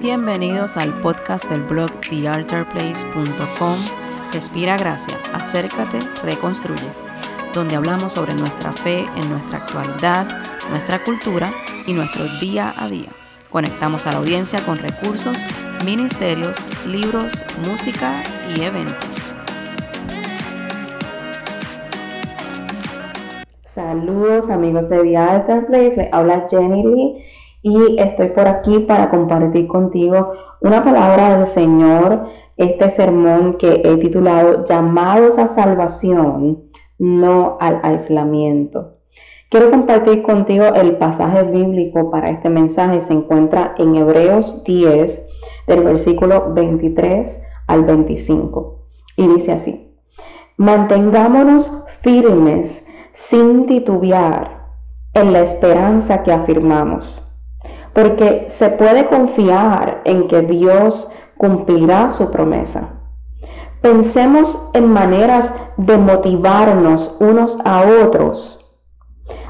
Bienvenidos al podcast del blog thealtarplace.com. Respira gracia, acércate, reconstruye, donde hablamos sobre nuestra fe en nuestra actualidad, nuestra cultura y nuestro día a día. Conectamos a la audiencia con recursos, ministerios, libros, música y eventos. Saludos amigos de The Altar Place, habla Jenny Lee y estoy por aquí para compartir contigo una palabra del Señor, este sermón que he titulado Llamados a salvación, no al aislamiento. Quiero compartir contigo el pasaje bíblico para este mensaje. Se encuentra en Hebreos 10, del versículo 23 al 25. Y dice así, mantengámonos firmes sin titubear en la esperanza que afirmamos porque se puede confiar en que Dios cumplirá su promesa. Pensemos en maneras de motivarnos unos a otros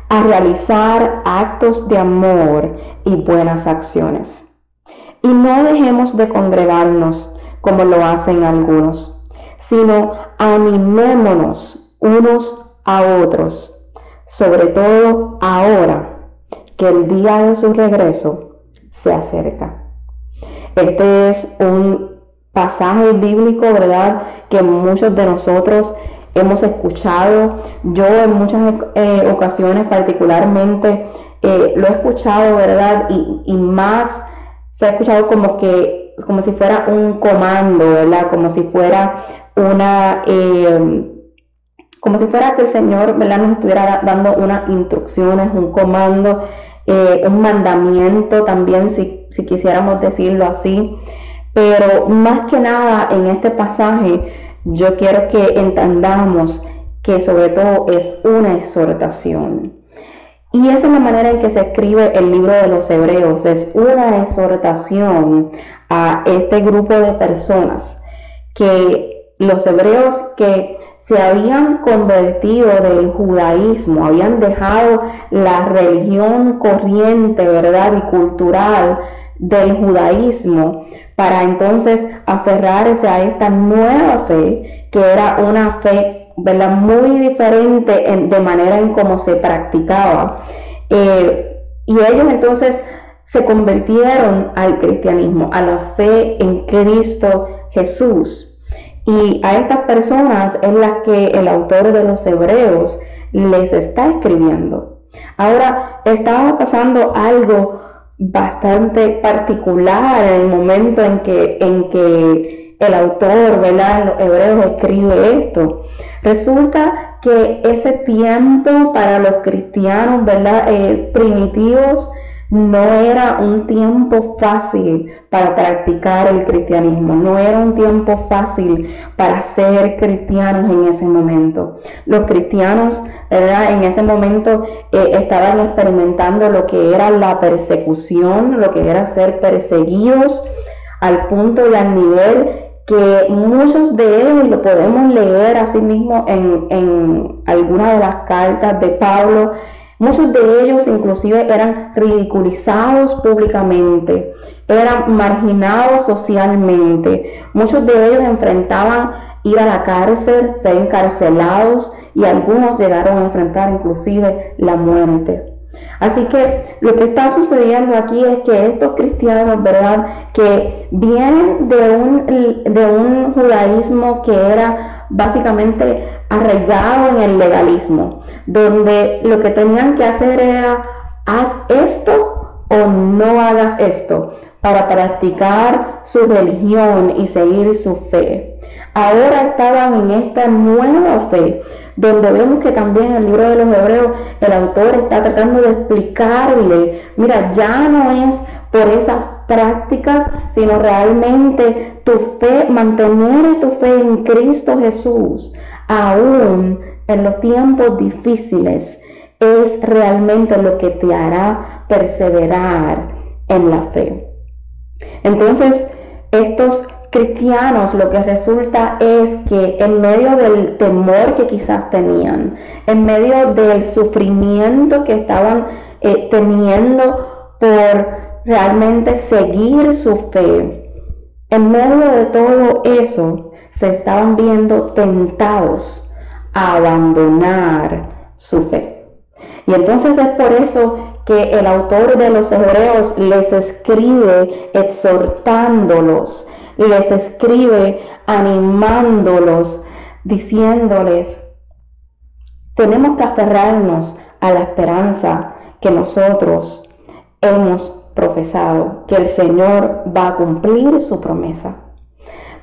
a realizar actos de amor y buenas acciones. Y no dejemos de congregarnos como lo hacen algunos, sino animémonos unos a otros, sobre todo ahora que el día de su regreso se acerca. Este es un pasaje bíblico, ¿verdad? Que muchos de nosotros hemos escuchado. Yo en muchas eh, ocasiones particularmente eh, lo he escuchado, ¿verdad? Y, más se ha escuchado como que, como si fuera un comando, ¿verdad? Como si fuera una... Eh, como si fuera que el Señor nos estuviera dando unas instrucciones, un comando, eh, un mandamiento también, si quisiéramos decirlo así. Pero más que nada en este pasaje, yo quiero que entendamos que sobre todo es una exhortación. Y esa es la manera en que se escribe el libro de los hebreos. Es una exhortación a este grupo de personas que los hebreos que se habían convertido del judaísmo, habían dejado la religión corriente, ¿verdad? Y cultural del judaísmo para entonces aferrarse a esta nueva fe, que era una fe, ¿verdad? Muy diferente en, de manera en cómo se practicaba. Eh, y ellos entonces se convirtieron al cristianismo, a la fe en Cristo Jesús. Y a estas personas es las que el autor de los Hebreos les está escribiendo. Ahora, estaba pasando algo bastante particular en el momento en que, en que el autor, ¿verdad? los Hebreos escribe esto. Resulta que ese tiempo para los cristianos, ¿verdad? Eh, primitivos, no era un tiempo fácil para practicar el cristianismo, no era un tiempo fácil para ser cristianos en ese momento. Los cristianos, ¿verdad? En ese momento eh, estaban experimentando lo que era la persecución, lo que era ser perseguidos al punto y al nivel que muchos de ellos, y lo podemos leer así mismo en, en alguna de las cartas de Pablo, Muchos de ellos inclusive eran ridiculizados públicamente, eran marginados socialmente. Muchos de ellos enfrentaban ir a la cárcel, ser encarcelados y algunos llegaron a enfrentar inclusive la muerte. Así que lo que está sucediendo aquí es que estos cristianos, ¿verdad? Que vienen de un, de un judaísmo que era básicamente arraigado en el legalismo, donde lo que tenían que hacer era, haz esto o no hagas esto para practicar su religión y seguir su fe. Ahora estaban en esta nueva fe, donde vemos que también en el libro de los Hebreos el autor está tratando de explicarle, mira, ya no es por esas prácticas, sino realmente tu fe, mantener tu fe en Cristo Jesús aún en los tiempos difíciles, es realmente lo que te hará perseverar en la fe. Entonces, estos cristianos lo que resulta es que en medio del temor que quizás tenían, en medio del sufrimiento que estaban eh, teniendo por realmente seguir su fe, en medio de todo eso se estaban viendo tentados a abandonar su fe. Y entonces es por eso que el autor de los hebreos les escribe exhortándolos, les escribe animándolos, diciéndoles, tenemos que aferrarnos a la esperanza que nosotros hemos profesado, que el Señor va a cumplir su promesa.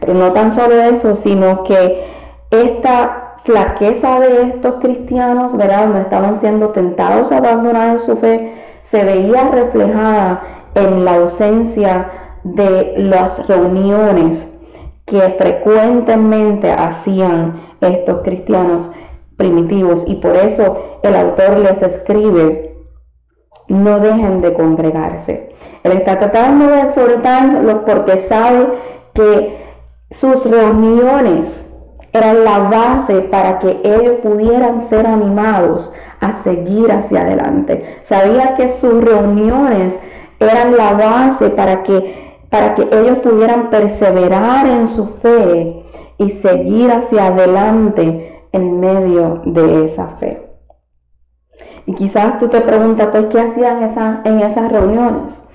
Pero no tan solo eso, sino que esta flaqueza de estos cristianos, ¿verdad? Donde estaban siendo tentados a abandonar su fe, se veía reflejada en la ausencia de las reuniones que frecuentemente hacían estos cristianos primitivos y por eso el autor les escribe no dejen de congregarse. Él está tratando de exhortarlos porque sabe que sus reuniones eran la base para que ellos pudieran ser animados a seguir hacia adelante. Sabía que sus reuniones eran la base para que para que ellos pudieran perseverar en su fe y seguir hacia adelante en medio de esa fe. Y quizás tú te preguntas, pues, ¿qué hacían en esas reuniones?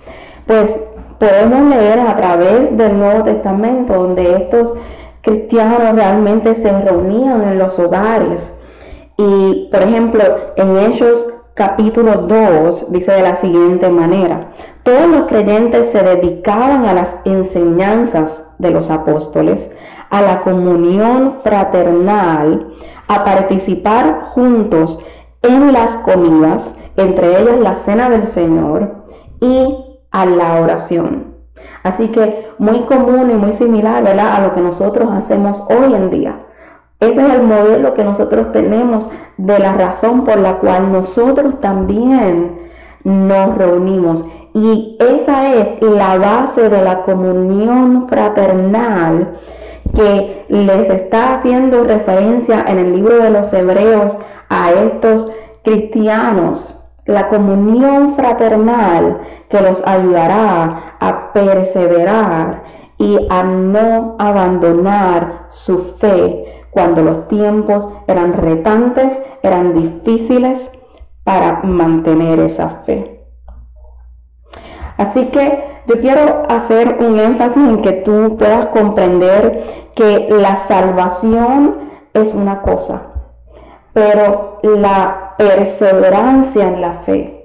Pues podemos leer a través del Nuevo Testamento, donde estos cristianos realmente se reunían en los hogares. Y, por ejemplo, en ellos capítulo 2 dice de la siguiente manera, todos los creyentes se dedicaban a las enseñanzas de los apóstoles, a la comunión fraternal, a participar juntos en las comidas, entre ellas la cena del Señor y a la oración. Así que muy común y muy similar a lo que nosotros hacemos hoy en día. Ese es el modelo que nosotros tenemos de la razón por la cual nosotros también nos reunimos. Y esa es la base de la comunión fraternal que les está haciendo referencia en el libro de los Hebreos a estos cristianos. La comunión fraternal que los ayudará a perseverar y a no abandonar su fe cuando los tiempos eran retantes, eran difíciles para mantener esa fe. Así que yo quiero hacer un énfasis en que tú puedas comprender que la salvación es una cosa, pero la perseverancia en la fe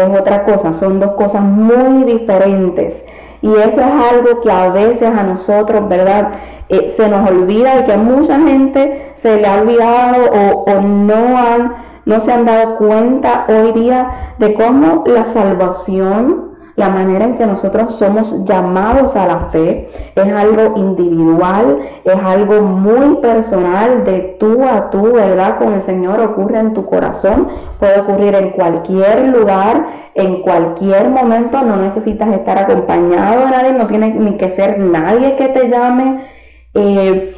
es otra cosa, son dos cosas muy diferentes. Y eso es algo que a veces a nosotros, ¿verdad? Eh, se nos olvida y que a mucha gente se le ha olvidado o, no, han, no se han dado cuenta hoy día de cómo la salvación, la manera en que nosotros somos llamados a la fe, es algo individual, es algo muy personal de tú a tú, ¿verdad? Con el Señor ocurre en tu corazón, puede ocurrir en cualquier lugar, en cualquier momento, no necesitas estar acompañado de nadie, no tiene ni que ser nadie que te llame eh,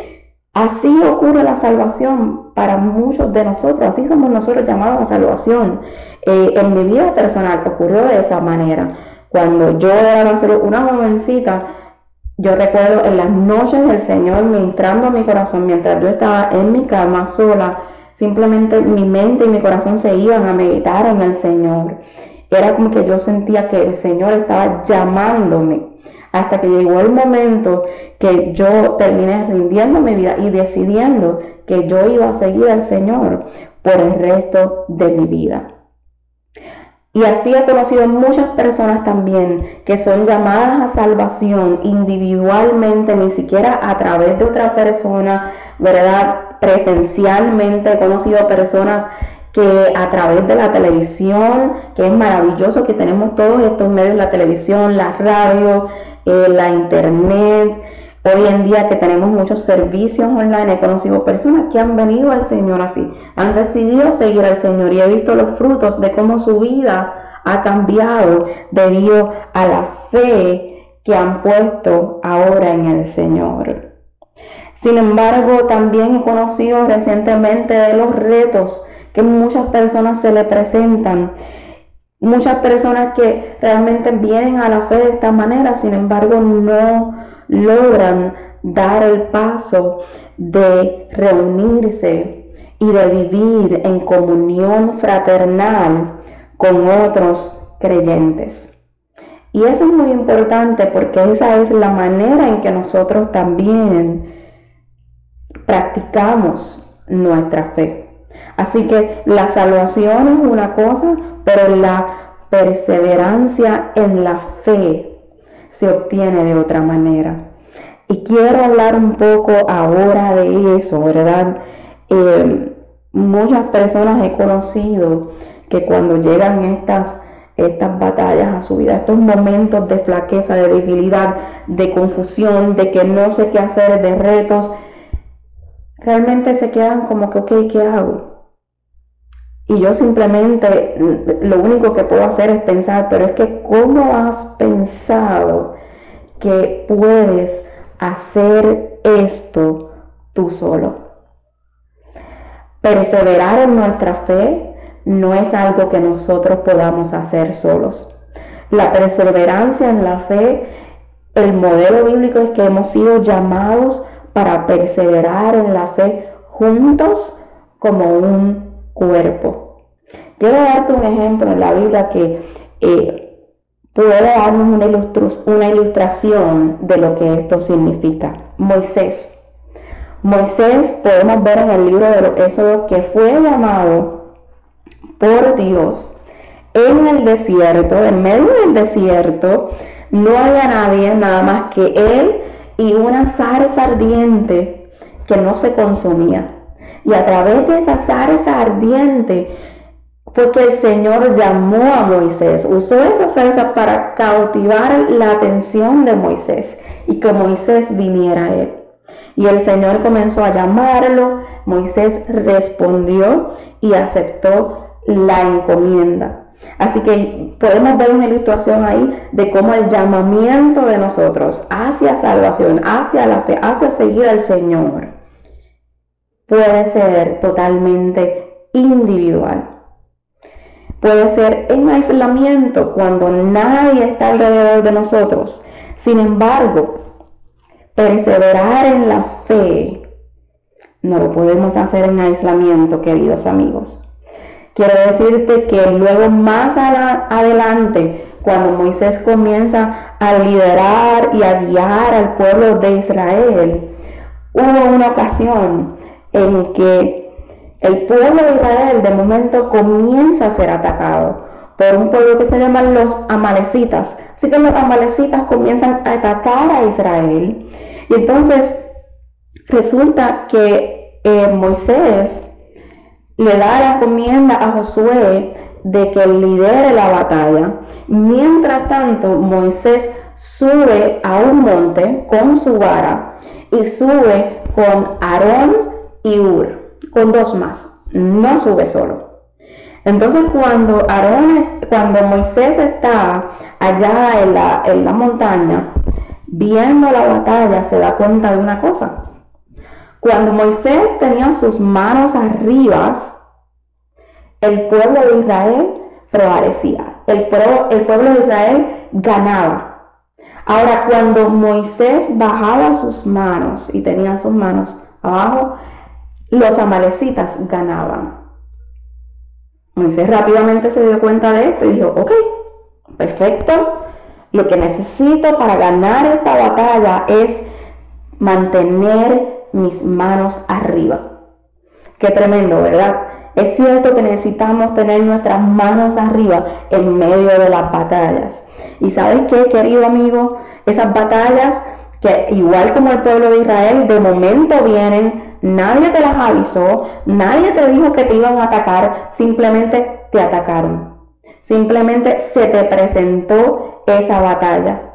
así ocurre la salvación para muchos de nosotros, así somos nosotros llamados a salvación. Eh, en mi vida personal ocurrió de esa manera. Cuando yo era solo una jovencita, yo recuerdo en las noches del Señor ministrando a mi corazón mientras yo estaba en mi cama sola, simplemente mi mente y mi corazón se iban a meditar en el Señor. Era como que yo sentía que el Señor estaba llamándome hasta que llegó el momento que yo terminé rindiendo mi vida y decidiendo que yo iba a seguir al Señor por el resto de mi vida. Y así he conocido muchas personas también que son llamadas a salvación individualmente, ni siquiera a través de otra persona, ¿verdad? Presencialmente he conocido personas que a través de la televisión, que es maravilloso que tenemos todos estos medios, la televisión, la radio, eh, la internet. Hoy en día que tenemos muchos servicios online, he conocido personas que han venido al Señor así, han decidido seguir al Señor y he visto los frutos de cómo su vida ha cambiado debido a la fe que han puesto ahora en el Señor. Sin embargo, también he conocido recientemente de los retos que muchas personas se le presentan. Muchas personas que realmente vienen a la fe de esta manera, sin embargo, no logran dar el paso de reunirse y de vivir en comunión fraternal con otros creyentes. Y eso es muy importante porque esa es la manera en que nosotros también practicamos nuestra fe. Así que la salvación es una cosa, pero la perseverancia en la fe se obtiene de otra manera. Y quiero hablar un poco ahora de eso, ¿verdad? Eh, muchas personas he conocido que cuando llegan estas, estas batallas a su vida, estos momentos de flaqueza, de debilidad, de confusión, de que no sé qué hacer, de retos, realmente se quedan como que, ¿qué hago? Y yo simplemente lo único que puedo hacer es pensar, pero es que ¿cómo has pensado que puedes hacer esto tú solo? Perseverar en nuestra fe no es algo que nosotros podamos hacer solos. La perseverancia en la fe, el modelo bíblico es que hemos sido llamados para perseverar en la fe juntos como un cuerpo. Quiero darte un ejemplo en la Biblia que eh, puede darnos una, una ilustración de lo que esto significa. Moisés. Moisés podemos ver en el libro de los Éxodos que fue llamado por Dios en el desierto, en medio del desierto, no había nadie nada más que él y una zarza ardiente que no se consumía. Y a través de esa zarza ardiente fue que el Señor llamó a Moisés, usó esa zarza para cautivar la atención de Moisés y que Moisés viniera a él. Y el Señor comenzó a llamarlo, Moisés respondió y aceptó la encomienda. Así que podemos ver una ilustración ahí de cómo el llamamiento de nosotros hacia salvación, hacia la fe, hacia seguir al Señor, puede ser totalmente individual. Puede ser en aislamiento cuando nadie está alrededor de nosotros. Sin embargo, perseverar en la fe no lo podemos hacer en aislamiento, queridos amigos. Quiero decirte que luego más adelante, cuando Moisés comienza a liderar y a guiar al pueblo de Israel, hubo una ocasión en que el pueblo de Israel de momento comienza a ser atacado por un pueblo que se llaman los amalecitas. Así que los amalecitas comienzan a atacar a Israel. Y entonces resulta que eh, Moisés le da la encomienda a Josué de que lidere la batalla. Mientras tanto, Moisés sube a un monte con su vara y sube con Aarón y Ur, con dos más. No sube solo. Entonces cuando Aarón, cuando Moisés está allá en la, en la montaña, viendo la batalla, se da cuenta de una cosa cuando Moisés tenía sus manos arriba, el pueblo de Israel prevalecía. El el pueblo de Israel ganaba. Ahora, cuando Moisés bajaba sus manos y tenía sus manos abajo, los amalecitas ganaban. Moisés rápidamente se dio cuenta de esto y dijo, ok, perfecto, lo que necesito para ganar esta batalla es mantener mis manos arriba. Qué tremendo, ¿verdad? Es cierto que necesitamos tener nuestras manos arriba en medio de las batallas. Y sabes qué, querido amigo, esas batallas que igual como el pueblo de Israel, de momento vienen, nadie te las avisó, nadie te dijo que te iban a atacar, simplemente te atacaron. Simplemente se te presentó esa batalla.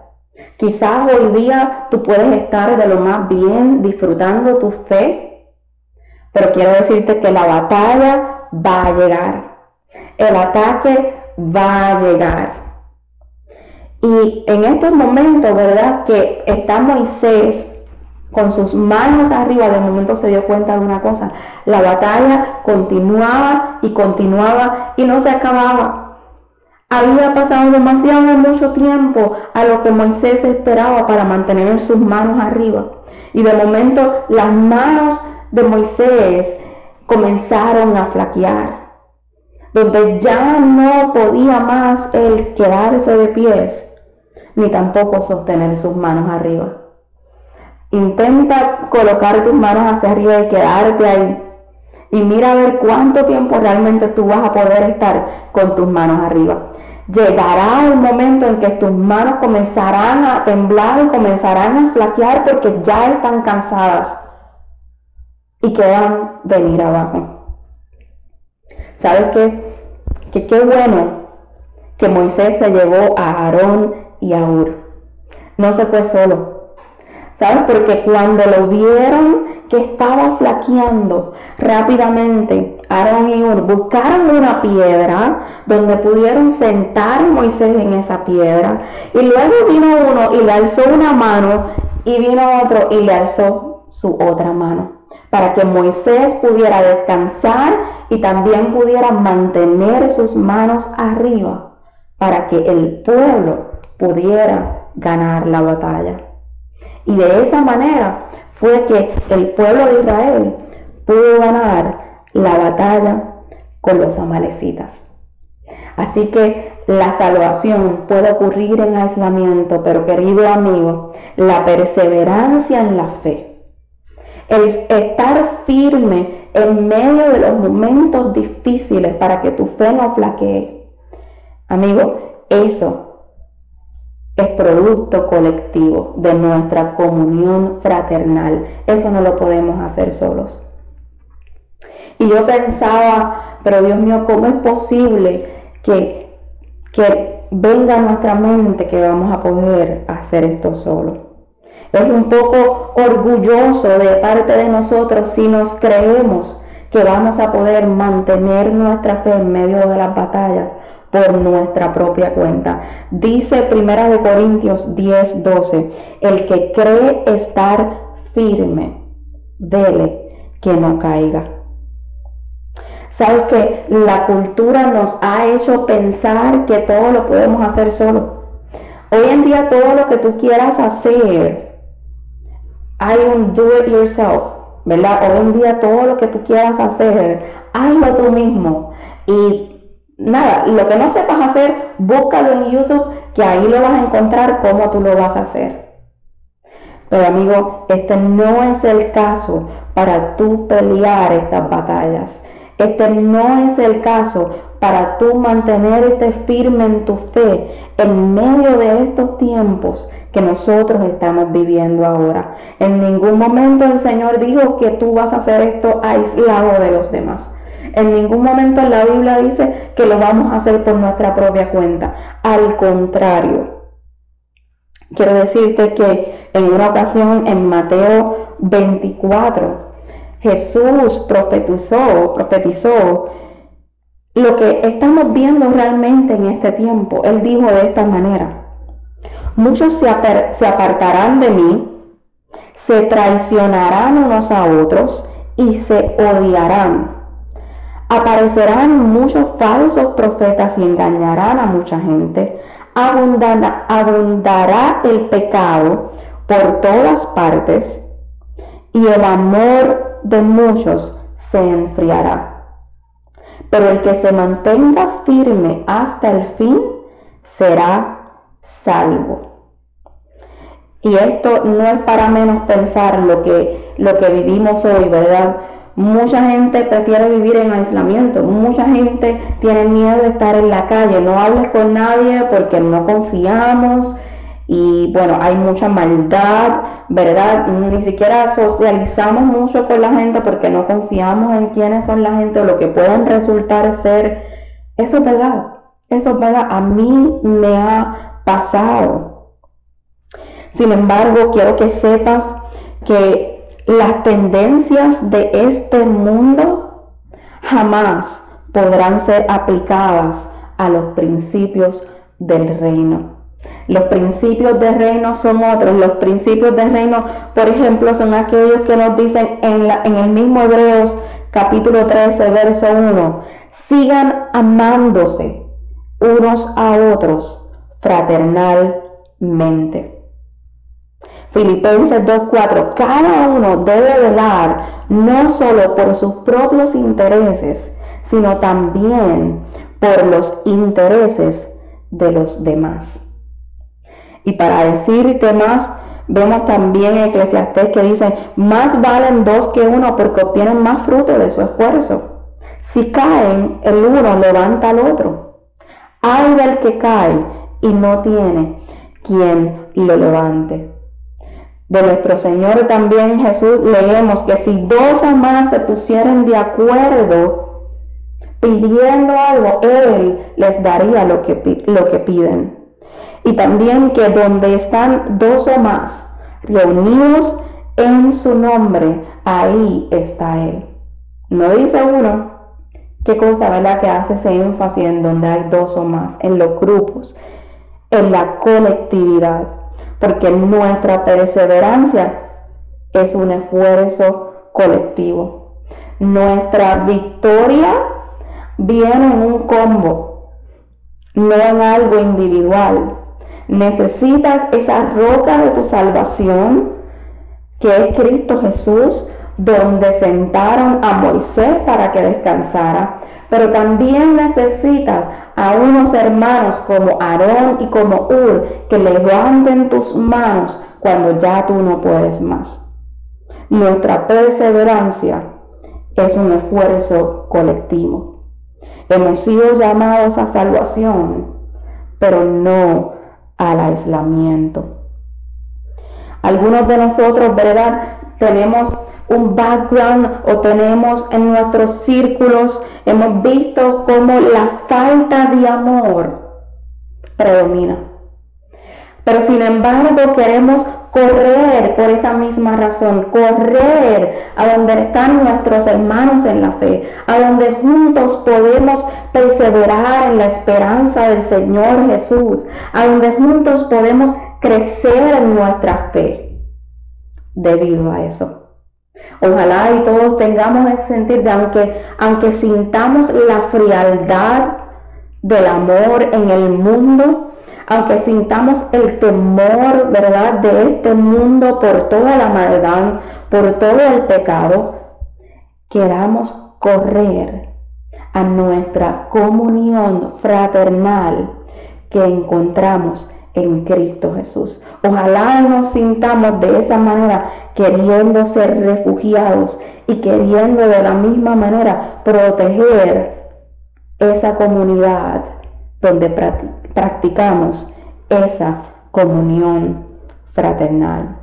Quizás hoy día tú puedes estar de lo más bien disfrutando tu fe, pero quiero decirte que la batalla va a llegar. El ataque va a llegar. Y en estos momentos, ¿verdad? Que está Moisés con sus manos arriba, de momento se dio cuenta de una cosa, la batalla continuaba y continuaba y no se acababa. Había pasado demasiado mucho tiempo a lo que Moisés esperaba para mantener sus manos arriba. Y de momento las manos de Moisés comenzaron a flaquear, donde ya no podía más él quedarse de pies, ni tampoco sostener sus manos arriba. Intenta colocar tus manos hacia arriba y quedarte ahí. Y mira a ver cuánto tiempo realmente tú vas a poder estar con tus manos arriba. Llegará el momento en que tus manos comenzarán a temblar y comenzarán a flaquear porque ya están cansadas y quedan venir abajo. ¿Sabes qué? Que qué bueno que Moisés se llevó a Aarón y a Ur. No se fue solo ¿Sabes? Porque cuando lo vieron que estaba flaqueando rápidamente, Aaron y Ur buscaron una piedra donde pudieron sentar Moisés en esa piedra. Y luego vino uno y le alzó una mano y vino otro y le alzó su otra mano. Para que Moisés pudiera descansar y también pudiera mantener sus manos arriba. Para que el pueblo pudiera ganar la batalla. Y de esa manera fue que el pueblo de Israel pudo ganar la batalla con los amalecitas. Así que la salvación puede ocurrir en aislamiento, pero querido amigo, la perseverancia en la fe, el estar firme en medio de los momentos difíciles para que tu fe no flaquee, amigo, eso es producto colectivo de nuestra comunión fraternal. Eso no lo podemos hacer solos. Y yo pensaba, pero Dios mío, ¿cómo es posible que, que venga a nuestra mente que vamos a poder hacer esto solo? Es un poco orgulloso de parte de nosotros si nos creemos que vamos a poder mantener nuestra fe en medio de las batallas por nuestra propia cuenta. Dice Primera de Corintios 10, 12, el que cree estar firme, vele que no caiga. Sabes que la cultura nos ha hecho pensar que todo lo podemos hacer solo. Hoy en día todo lo que tú quieras hacer, hay un do it yourself, ¿verdad? Hoy en día todo lo que tú quieras hacer, hazlo tú mismo. Y nada, lo que no sepas hacer, búscalo en YouTube, que ahí lo vas a encontrar cómo tú lo vas a hacer. Pero amigo, este no es el caso para tú pelear estas batallas. Este no es el caso para tú mantenerte firme en tu fe en medio de estos tiempos que nosotros estamos viviendo ahora. En ningún momento el Señor dijo que tú vas a hacer esto aislado de los demás. En ningún momento en la Biblia dice que lo vamos a hacer por nuestra propia cuenta. Al contrario, quiero decirte que en una ocasión en Mateo 24, Jesús profetizó, profetizó lo que estamos viendo realmente en este tiempo. Él dijo de esta manera, muchos se, se apartarán de mí, se traicionarán unos a otros y se odiarán. Aparecerán muchos falsos profetas y engañarán a mucha gente. Abundará, el pecado por todas partes y el amor de muchos se enfriará. Pero el que se mantenga firme hasta el fin será salvo. Y esto no es para menos pensar lo que, lo que vivimos hoy, ¿verdad? Mucha gente prefiere vivir en aislamiento, mucha gente tiene miedo de estar en la calle, no hables con nadie porque no confiamos y bueno, hay mucha maldad, ¿verdad? Ni siquiera socializamos mucho con la gente porque no confiamos en quiénes son la gente o lo que pueden resultar ser. Eso es verdad, eso es verdad, a mí me ha pasado. Sin embargo, quiero que sepas que las tendencias de este mundo jamás podrán ser aplicadas a los principios del reino. Los principios de reino son otros. Los principios de reino, por ejemplo, son aquellos que nos dicen en, en el mismo Hebreos capítulo 13, verso 1, sigan amándose unos a otros fraternalmente. Filipenses 2.4, cada uno debe velar no solo por sus propios intereses, sino también por los intereses de los demás. Y para decirte más, vemos también en Eclesiastés que dice, más valen dos que uno porque obtienen más fruto de su esfuerzo. Si caen, el uno levanta al otro. Hay del que cae y no tiene quien lo levante. De nuestro Señor también Jesús leemos que si dos o más se pusieran de acuerdo pidiendo algo, Él les daría lo que, lo que piden. Y también que donde están dos o más reunidos en su nombre, ahí está Él. No dice uno, qué cosa, ¿verdad? Que hace ese énfasis en donde hay dos o más, en los grupos, en la colectividad, porque nuestra perseverancia es un esfuerzo colectivo. Nuestra victoria viene en un combo, no en algo individual. Necesitas esa roca de tu salvación, que es Cristo Jesús, donde sentaron a Moisés para que descansara. Pero también necesitas a unos hermanos como Aarón y como Ur que levanten tus manos cuando ya tú no puedes más. Nuestra perseverancia es un esfuerzo colectivo. Hemos sido llamados a salvación, pero no al aislamiento. Algunos de nosotros, ¿verdad? Tenemos un background o tenemos en nuestros círculos, hemos visto cómo la falta de amor predomina. Pero sin embargo queremos correr por esa misma razón, correr a donde están nuestros hermanos en la fe, a donde juntos podemos perseverar en la esperanza del Señor Jesús, a donde juntos podemos crecer en nuestra fe debido a eso. Ojalá y todos tengamos ese sentir de aunque, aunque sintamos la frialdad del amor en el mundo, aunque sintamos el temor, ¿verdad?, de este mundo por toda la maldad, por todo el pecado, queramos correr a nuestra comunión fraternal que encontramos en Cristo Jesús. Ojalá nos sintamos de esa manera queriendo ser refugiados y queriendo de la misma manera proteger esa comunidad donde practicamos esa comunión fraternal.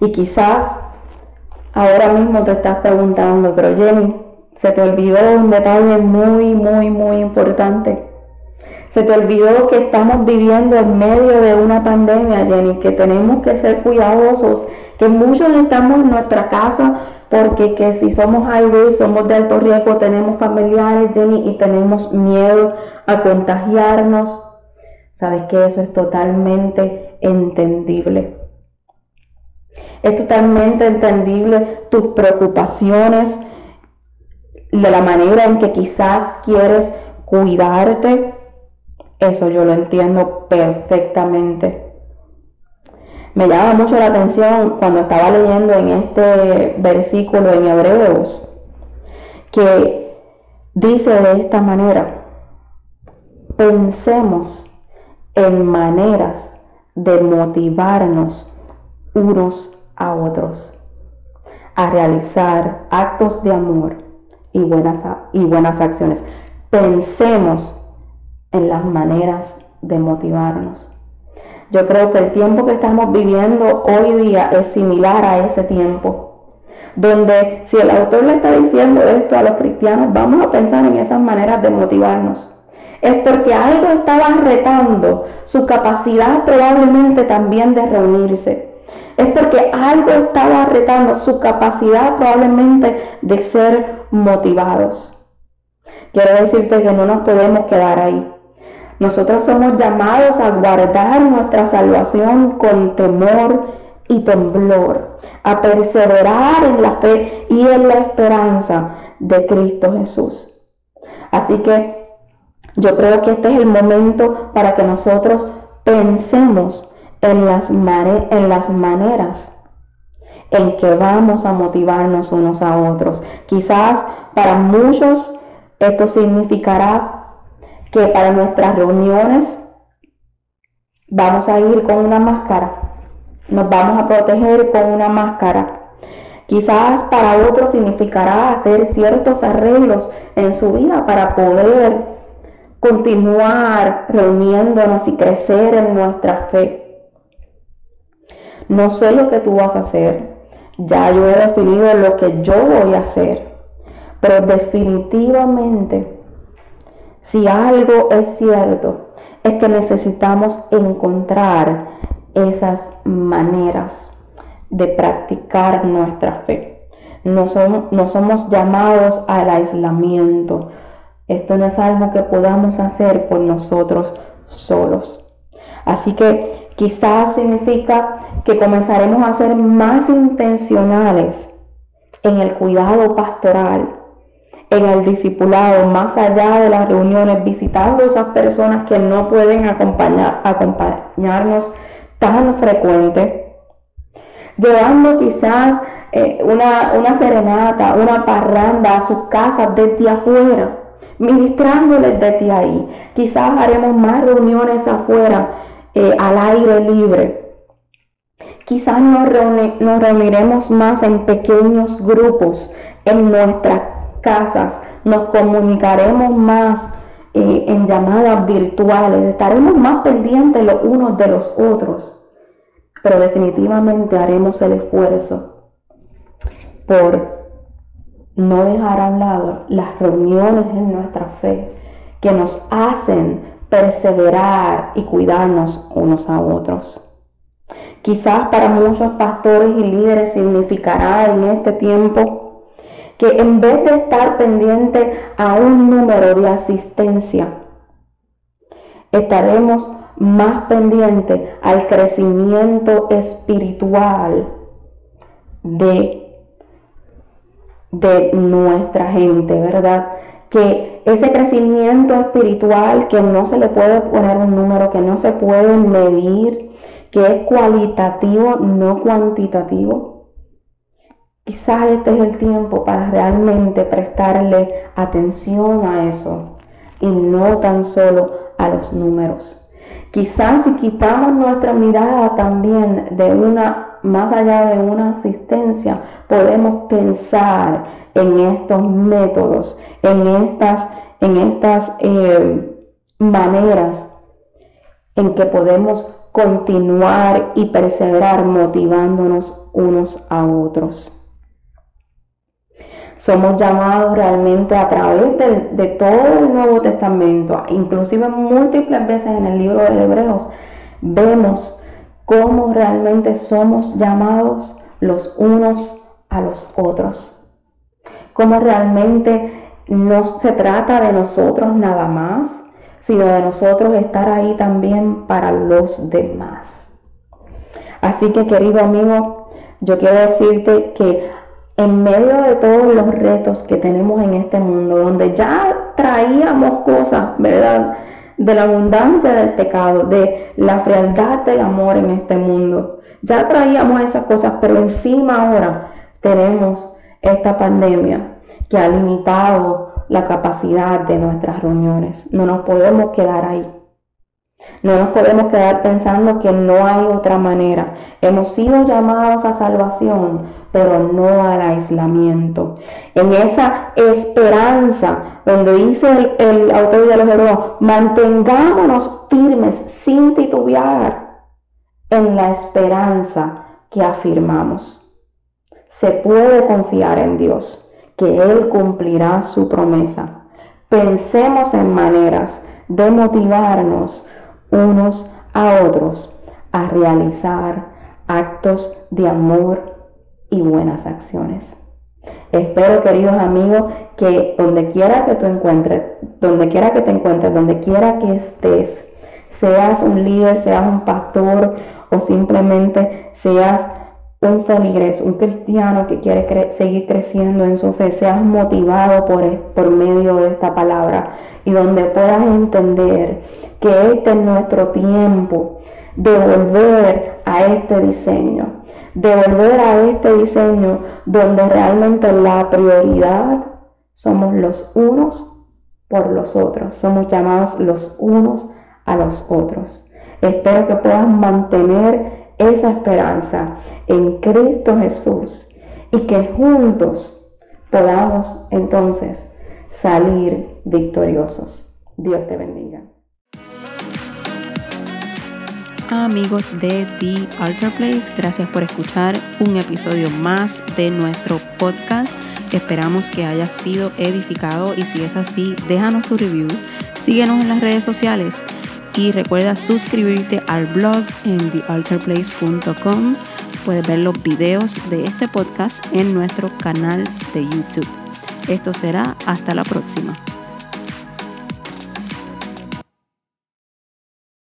Y quizás ahora mismo te estás preguntando, pero Jenny, se te olvidó un detalle muy, muy, muy importante. Se te olvidó que estamos viviendo en medio de una pandemia, Jenny, que tenemos que ser cuidadosos, que muchos estamos en nuestra casa porque que si somos high somos de alto riesgo, tenemos familiares, Jenny, y tenemos miedo a contagiarnos. Sabes que eso es totalmente entendible. Es totalmente entendible tus preocupaciones, de la manera en que quizás quieres cuidarte, eso yo lo entiendo perfectamente. Me llama mucho la atención cuando estaba leyendo en este versículo en Hebreos que dice de esta manera, pensemos en maneras de motivarnos unos a otros a realizar actos de amor y buenas, y buenas acciones. Pensemos en las maneras de motivarnos. Yo creo que el tiempo que estamos viviendo hoy día es similar a ese tiempo, donde si el autor le está diciendo esto a los cristianos, vamos a pensar en esas maneras de motivarnos. Es porque algo estaba retando su capacidad probablemente también de reunirse. Es porque algo estaba retando su capacidad probablemente de ser motivados. Quiero decirte que no nos podemos quedar ahí. Nosotros somos llamados a guardar nuestra salvación con temor y temblor, a perseverar en la fe y en la esperanza de Cristo Jesús. Así que yo creo que este es el momento para que nosotros pensemos en las, maneras en que vamos a motivarnos unos a otros. Quizás para muchos esto significará que para nuestras reuniones vamos a ir con una máscara, nos vamos a proteger con una máscara. Quizás para otros significará hacer ciertos arreglos en su vida para poder continuar reuniéndonos y crecer en nuestra fe. No sé lo que tú vas a hacer, ya yo he definido lo que yo voy a hacer, pero definitivamente, si algo es cierto, es que necesitamos encontrar esas maneras de practicar nuestra fe. No somos, llamados al aislamiento. Esto no es algo que podamos hacer por nosotros solos. Así que quizás significa que comenzaremos a ser más intencionales en el cuidado pastoral, en el discipulado, más allá de las reuniones, visitando esas personas que no pueden acompañar, acompañarnos tan frecuente, llevando quizás eh, una, una serenata, una parranda a sus casas desde afuera, ministrándoles desde ahí. Quizás haremos más reuniones afuera eh, al aire libre. Quizás nos, nos reuniremos más en pequeños grupos en nuestras casas, nos comunicaremos más eh, en llamadas virtuales, estaremos más pendientes los unos de los otros, pero definitivamente haremos el esfuerzo por no dejar a un lado las reuniones en nuestra fe que nos hacen perseverar y cuidarnos unos a otros. Quizás para muchos pastores y líderes significará en este tiempo que en vez de estar pendiente a un número de asistencia, estaremos más pendientes al crecimiento espiritual de, de nuestra gente, ¿verdad? Que ese crecimiento espiritual que no se le puede poner un número, que no se puede medir, que es cualitativo, no cuantitativo. Quizás este es el tiempo para realmente prestarle atención a eso y no tan solo a los números. Quizás si quitamos nuestra mirada también de una, más allá de una asistencia, podemos pensar en estos métodos, en estas, en estas eh, maneras en que podemos continuar y perseverar motivándonos unos a otros. Somos llamados realmente a través de, todo el Nuevo Testamento, inclusive múltiples veces en el libro de Hebreos, vemos cómo realmente somos llamados los unos a los otros cómo realmente no se trata de nosotros nada más, sino de nosotros estar ahí también para los demás. Así que querido amigo, yo quiero decirte que en medio de todos los retos que tenemos en este mundo, donde ya traíamos cosas, ¿verdad? De la abundancia del pecado, de la frialdad del amor en este mundo. Ya traíamos esas cosas, pero encima ahora tenemos esta pandemia que ha limitado la capacidad de nuestras reuniones. No nos podemos quedar ahí. No nos podemos quedar pensando que no hay otra manera. Hemos sido llamados a salvación, pero no al aislamiento. En esa esperanza, donde dice el, el autor de los hebreos, mantengámonos firmes sin titubear en la esperanza que afirmamos se puede confiar en Dios, que Él cumplirá su promesa. Pensemos en maneras de motivarnos unos a otros a realizar actos de amor y buenas acciones. Espero, queridos amigos, que donde quiera que tú encuentres, donde quiera que te encuentres, donde quiera que estés, seas un líder, seas un pastor o simplemente seas un feligres, un cristiano que quiere seguir creciendo en su fe, seas motivado por, por medio de esta palabra y donde puedas entender que este es nuestro tiempo de volver a este diseño, de volver a este diseño donde realmente la prioridad somos los unos por los otros, somos llamados los unos a los otros. Espero que puedas mantener esa esperanza en Cristo Jesús y que juntos podamos entonces salir victoriosos. Dios te bendiga. Amigos de The Altar Place, gracias por escuchar un episodio más de nuestro podcast. Esperamos que haya sido edificado y si es así, déjanos tu review. Síguenos en las redes sociales y recuerda suscribirte al blog en thealtarplace.com. Puedes ver los videos de este podcast en nuestro canal de YouTube. Esto será hasta la próxima.